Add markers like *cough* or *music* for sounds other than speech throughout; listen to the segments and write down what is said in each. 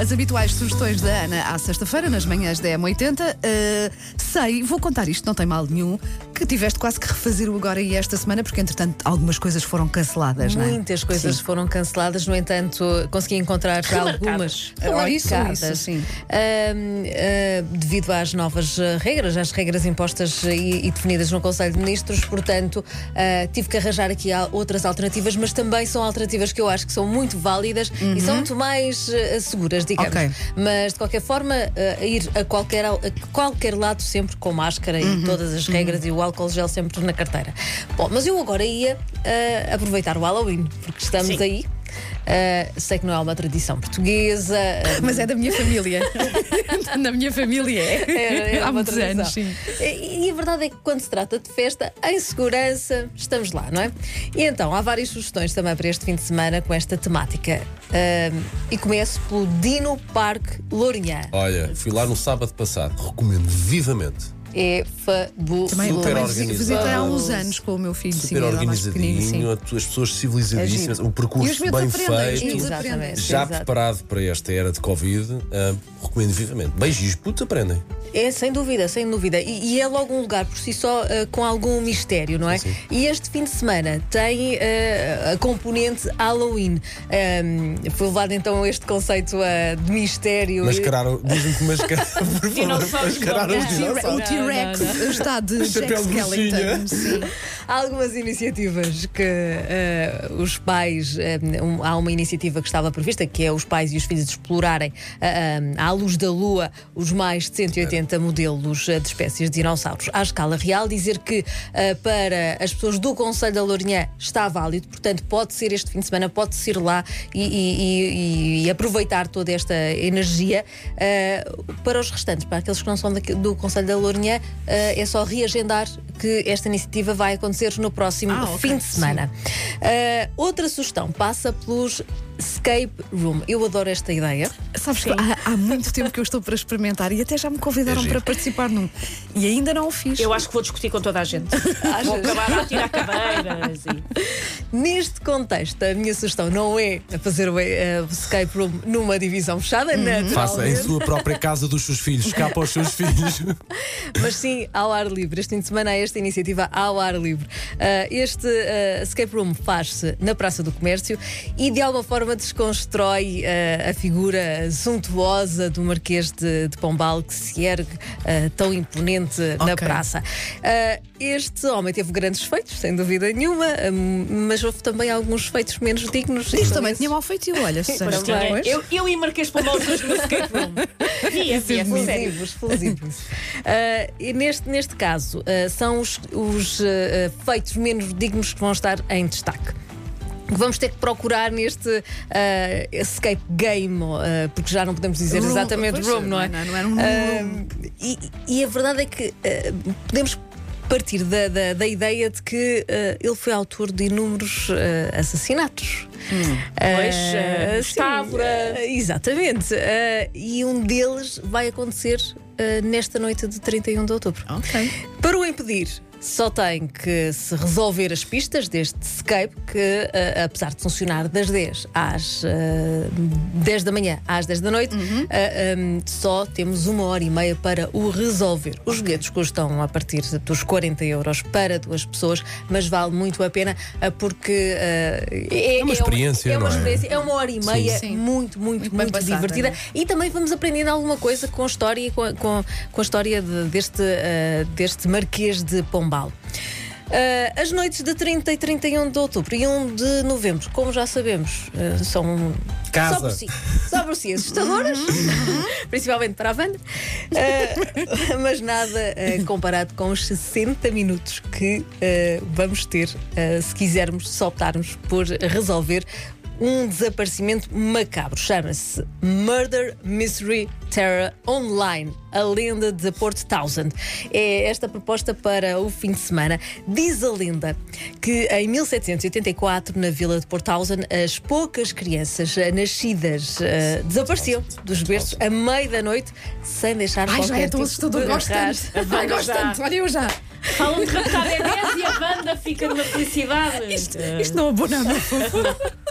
As habituais sugestões da Ana à sexta-feira, nas manhãs da M80. Uh, sei, vou contar isto, não tem mal nenhum, que tiveste quase que refazer o agora e esta semana, porque entretanto algumas coisas foram canceladas, não é? Muitas coisas Sim. foram canceladas, no entanto, consegui encontrar algumas isso, remarcadas. isso, sim. Ahm, ah, devido às novas regras, às regras impostas e, e definidas no Conselho de Ministros, portanto, ah, tive que arranjar aqui outras alternativas, mas também são alternativas que eu acho que são muito válidas e são muito mais ah, seguras, digamos. Ok. Mas de qualquer forma, ir a qualquer, a qualquer lado sempre com máscara e todas as regras e o álcool gel sempre na carteira. Bom, mas eu agora ia ah, aproveitar o Halloween, porque estamos Sim. aí. Ah, sei que não é uma tradição portuguesa, ah, Mas é da minha família. *laughs* Na minha família é. É, é Há uma muitos tradição. anos, sim. E, e a verdade é que quando se trata de festa, em segurança, estamos lá, não é? E então, há várias sugestões também para este fim de semana com esta temática. Ahm, e começo pelo Dino Park Lourinhã. Olha, fui lá no sábado passado, recomendo vivamente. É fabuloso. Também, Super organizado. visitei há uns anos com o meu filho. sim, Super sim. organizadinho, as pessoas civilizadíssimas, um E percurso bem feito. Exatamente. Já Exato. preparado para esta era de Covid, ah, recomendo vivamente. Beijos, putos aprendem. É, sem dúvida, sem dúvida. E, e é logo um lugar por si só eh, com algum mistério, não é? Sim, sim. E este fim de semana tem eh, a componente Halloween. Ahm, foi levado então este conceito eh, de mistério. Mascararam, diz-me que mascararam, *laughs* por favor, Dinossauros mascararam os. O dinossauros. T-Rex está de *laughs* Jack Skellington. Sim. Há algumas iniciativas que eh, os pais. eh, um- há uma iniciativa que estava prevista, que é os pais e os filhos explorarem eh, à luz da lua os mais de 180 modelos de espécies de dinossauros à escala real. Dizer que eh, para as pessoas do Conselho da Lourinhã está válido, portanto, pode ser este fim de semana, pode-se ir lá e, e- e- e aproveitar toda esta energia. Para os restantes, para aqueles que não são daqui- do Conselho da Lourinhã, eh, é só reagendar que esta iniciativa vai acontecer no próximo Ah, fim de semana. Uh, outra sugestão passa pelos escape room. Eu adoro esta ideia. Sabes que há, há muito tempo que eu estou para experimentar e até já me convidaram É para participar num. E ainda não o fiz. Eu acho que vou discutir com toda a gente. *laughs* Vou acabar a tirar cadeiras e. Neste contexto, a minha sugestão não é fazer o, uh, escape room numa divisão fechada, Faça em sua própria casa dos seus filhos, escapa aos seus *laughs* filhos. mas sim ao ar livre. Este fim de semana há esta iniciativa ao ar livre. Uh, este uh, escape room faz-se na Praça do Comércio e de alguma forma desconstrói uh, a figura suntuosa do Marquês de, de Pombal que se ergue uh, tão imponente na Ok. praça. Uh, este homem teve grandes feitos, sem dúvida nenhuma, um, mas houve também alguns feitos menos dignos. Isto também esses- tinha mal feito, olha, Susana. Pois. Eu, eu e Marquês Pombal os dois no escape room. Sério. Explosivos, explosivos. Ah, e neste, neste caso, são os, os, feitos menos dignos que vão estar em destaque. Vamos ter que procurar neste ah, escape game, ah, porque já não podemos dizer Room, exatamente pois, room, não é? não- não era um room. e, e a verdade é que podemos partir da, da, da ideia de que ah, ele foi autor de inúmeros ah, assassinatos. Pois, eh, sim, Távora. ah, exatamente. E um deles vai acontecer nesta noite de 31 de outubro. Ok. Para o impedir, só tem que se resolver as pistas deste escape, que ah, apesar de funcionar das 10 às ah, 10 da manhã às 10 da noite, ah, hum, só temos uma hora e meia para o resolver. Os bilhetes custam a partir dos 40 euros para duas pessoas, mas vale muito a pena porque ah, é, uma experiência, é uma não é? experiência, é uma hora e meia Sim. muito, muito, Muito muito, passada, divertida. né? E também vamos aprendendo alguma coisa com a história, com a, com, com a história de- deste, ah, deste Marquês de Pombal. Ah, as noites de 30 e 31 de outubro e 1 de novembro, como já sabemos, ah, são Casa. só por si, só por si assustadoras, *laughs* principalmente para a Wanda, Ah, mas nada comparado com os 60 minutos que vamos ter se quisermos, se optarmos por resolver um desaparecimento macabro. Chama-se Murder Mystery Terror Online, a lenda de Port Townsend. É esta proposta para o fim de semana. Diz a lenda que em 1784, na vila de Port Townsend, as poucas crianças eh, nascidas eh, desapareciam dos berços a meio da noite sem deixar Ai, já qualquer é tão tipo assustador. Gosto rastro. tanto. *laughs* Ai, gosto já. tanto. Olha, eu já. Falam de raptar bebês e a banda fica numa felicidade. Isto, isto não abona, favor. *laughs*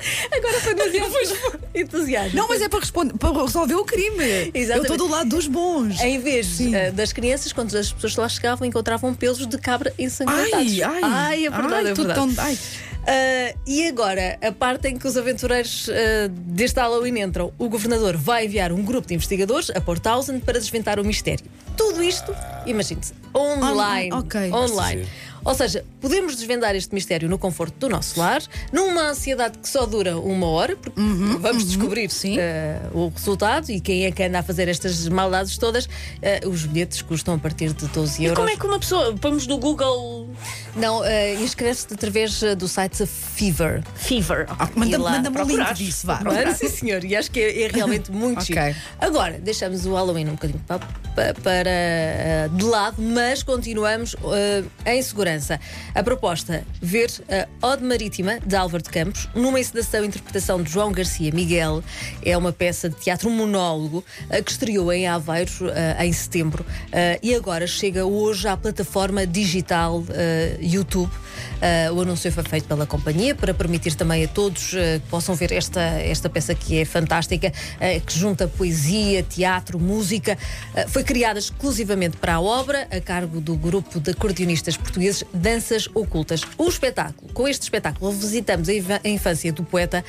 Agora foi demasiado *laughs* entusiasmo. Não, mas é para responder, para resolver o crime. Eu Exatamente. estou do lado dos bons. Em vez eh, das crianças, quando as pessoas lá chegavam, encontravam pelos de cabra ensanguentados. Ai, ai, é verdade, ai, é tudo verdade. tão- ai. Ah, e agora, a parte em que os aventureiros ah, deste Halloween entram, o governador vai enviar um grupo de investigadores a Port Townsend para desventar o mistério. Tudo isto, imagine-se, online. Ah, ok. Online. Ou seja, podemos desvendar este mistério no conforto do nosso lar, numa ansiedade que só dura uma hora, porque vamos descobrir Uhum, sim. ah, o resultado e quem é que anda a fazer estas maldades todas. Ah, os bilhetes custam a partir de 12 E euros. como é que uma pessoa. Pomos no Google Não, ah, inscreve-se através do site Fever. Fever. Ah, Manda- E lá Manda-me o link procurar. disso, vá. Mano, sim, senhor, e acho que é, é realmente *laughs* muito Ok. chique. Agora, deixamos o Halloween um bocadinho pa- pa- para, ah, de lado, mas continuamos em segurança. A proposta: ver a Ode Marítima de Álvaro de Campos, numa encenação e interpretação de João Garcia Miguel. É uma peça de teatro monólogo ah, que estreou em Aveiro ah, em setembro ah, e agora chega hoje à plataforma digital YouTube. Ah, o anúncio foi feito pela companhia para permitir também a todos ah, que possam ver esta, esta peça que é fantástica, ah, que junta poesia, teatro, música. Foi criada exclusivamente para a obra, a cargo do grupo de acordeonistas portugueses Danças Ocultas. O espetáculo, com este espetáculo, visitamos a infância do poeta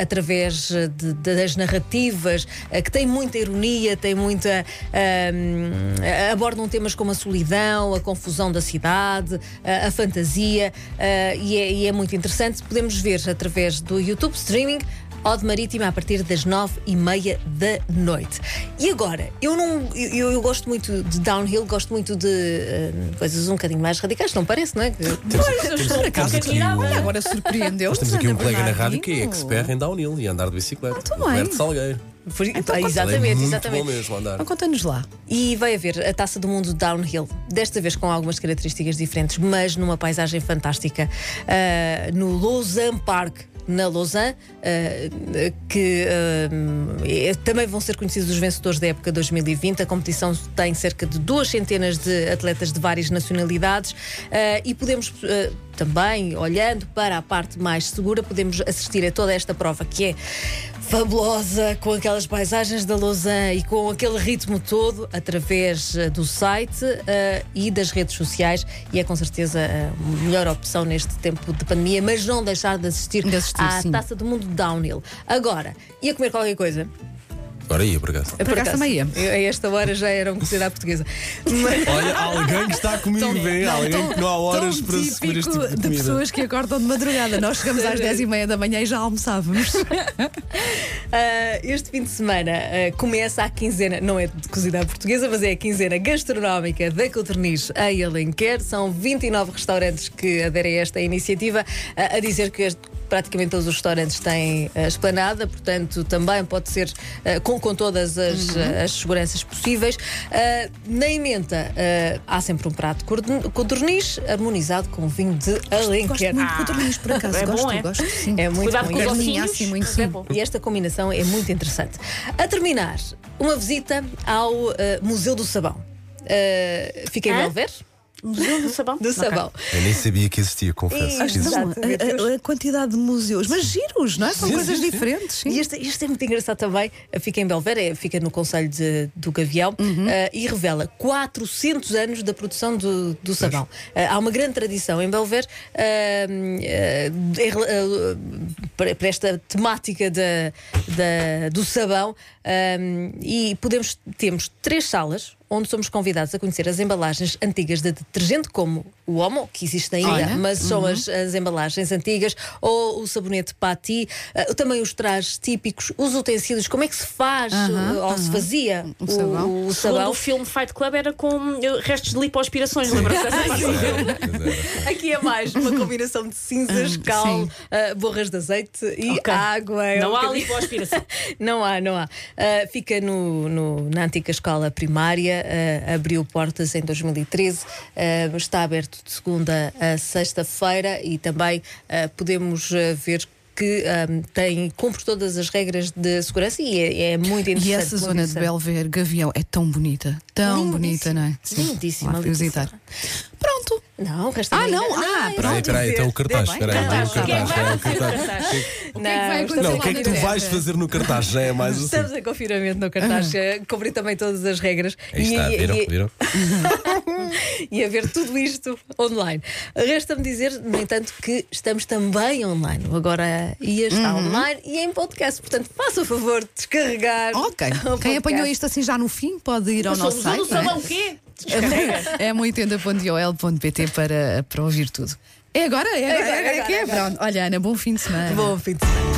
através ah, de- das narrativas, que tem muita ironia, tem muita. ah, abordam temas como a solidão, a confusão da cidade, a fantasia, ah, e, é, e é muito interessante. Podemos ver através do YouTube streaming. Ode Marítima a partir das nove e meia da noite. E agora, eu não. Eu, eu gosto muito de downhill, gosto muito de ah, coisas um bocadinho mais radicais, não parece, não é? Pois, eu estou um temos aqui bocadinho o- Olha, agora surpreendeu Nós temos aqui um colega na rádio que é expert em downhill e andar de bicicleta. Ah. Roberto Salgueiro. Por- Então, Ah, Ele é exatamente, muito exatamente. bom mesmo andar. Então conta-nos lá. E vai haver a Taça do Mundo Downhill, desta vez com algumas características diferentes, mas numa paisagem fantástica, ah, no Lausanne Park. Na Lausanne, ah, que é- também vão ser conhecidos os vencedores da época 2020. A competição tem cerca de duas centenas de atletas de várias nacionalidades e podemos também, olhando para a parte mais segura, podemos assistir a toda esta prova que é fabulosa, com aquelas paisagens da Lausanne e com aquele ritmo todo, através eh, do site eh, e das redes sociais. E é com certeza a melhor opção neste tempo de pandemia, mas não deixar de assistir, De assistir, à sim. taça do mundo downhill. Agora, ia comer qualquer coisa. Agora ia, por acaso. Por acaso também ia. eu- A esta hora já era um cozido à portuguesa. Mas- Olha, alguém que está comigo bem, alguém que não há horas Tão para se comer este típico tipo de de pessoas que acordam de madrugada. Nós chegamos às 10 e meia da manhã e já almoçávamos. *laughs* Ah, este fim de semana ah, começa a quinzena, não é de cozida à portuguesa, mas é a quinzena gastronómica da Cotorniz em Alenquer. São 29 restaurantes que aderem a esta iniciativa, ah, a dizer que este- praticamente todos os restaurantes têm a esplanada, portanto também pode ser ah, com, com todas as, ah, as seguranças possíveis. Ah, na emenda ah, há sempre um prato codorniz harmonizado com vinho de Gosto Alenquer. muito de cotorninhos, por acaso. é bom, gosto, é? gosto sim. É muito Cuidado bom. com os ossinhos. assim, muito é sim. bom. e esta combinação é muito interessante. A terminar, uma visita ao eh, Museu do Sabão. Uh, fiquei em? Belver, Museu do sabão. do Sabão. Eu nem sabia que existia, confesso. Exatamente. a, a- a quantidade de museus, mas giros, não é? São Sim, coisas sim, diferentes. sim. E este, este é muito engraçado também. Fica em Belver, fica no Conselho de- do Gavião eh, e revela 400 anos da produção do, do sabão. Eh, há uma grande tradição em Belver eh, para, esta temática da, da- do sabão eh, e podemos temos três salas onde somos convidados a conhecer as embalagens antigas de detergente, como o Omo, que existe ainda, Olha. mas são as, as embalagens antigas, ou o sabonete Pati, eh, também os trajes típicos, os utensílios, como é que se faz, eh, ou se fazia O sabão. o, o sabão. o filme Fight Club era com restos de lipoaspirações, lembra-se dessa parte? Aqui é mais uma combinação de cinzas, Hum, cal, eh, borras de azeite e Ok. água. É Não um há bocadinho- lipoaspiração. *laughs* Não há, não há. Ah, fica no, no- na antiga escola primária, ah, abriu portas em 2013, ah, está aberto de segunda a sexta-feira e também ah, podemos ah, ver que ah, tem, cumpre todas as regras de segurança e é, é muito interessante. E essa zona de. Belver, Gavião, é tão bonita. Tão Lindíssima. bonita, não é? Sim, Lindíssima, fui visitar. lindíssima. Pronto. Não, resta Ah, ainda- não, ah, eu pronto. vou Espera aí, dizer. então o cartaz. Deve Espera aí, bem. então o cartaz. aí, o cartaz. O que é que vai Não, acontecer Não, o lá que é que tu vais fazer no cartaz? Já é mais *laughs* assim. Estamos em confinamento no cartaz, eh, cumpri também todas as regras. Aí está, viram? viram? *laughs* *laughs* e a ver tudo isto online. Resta-me dizer, no entanto, que estamos também online. Agora ia estar Uhum. online e em podcast. Portanto, faça o favor de descarregar. Ok. *laughs* Quem apanhou isto assim já no fim pode ir ao Somos nosso site. não é? salão o quê? É 80.ol.pt para, para ouvir tudo. É agora? É agora, agora, é, que é. agora. Pronto. Olha, Ana, bom fim de semana. Bom fim de semana.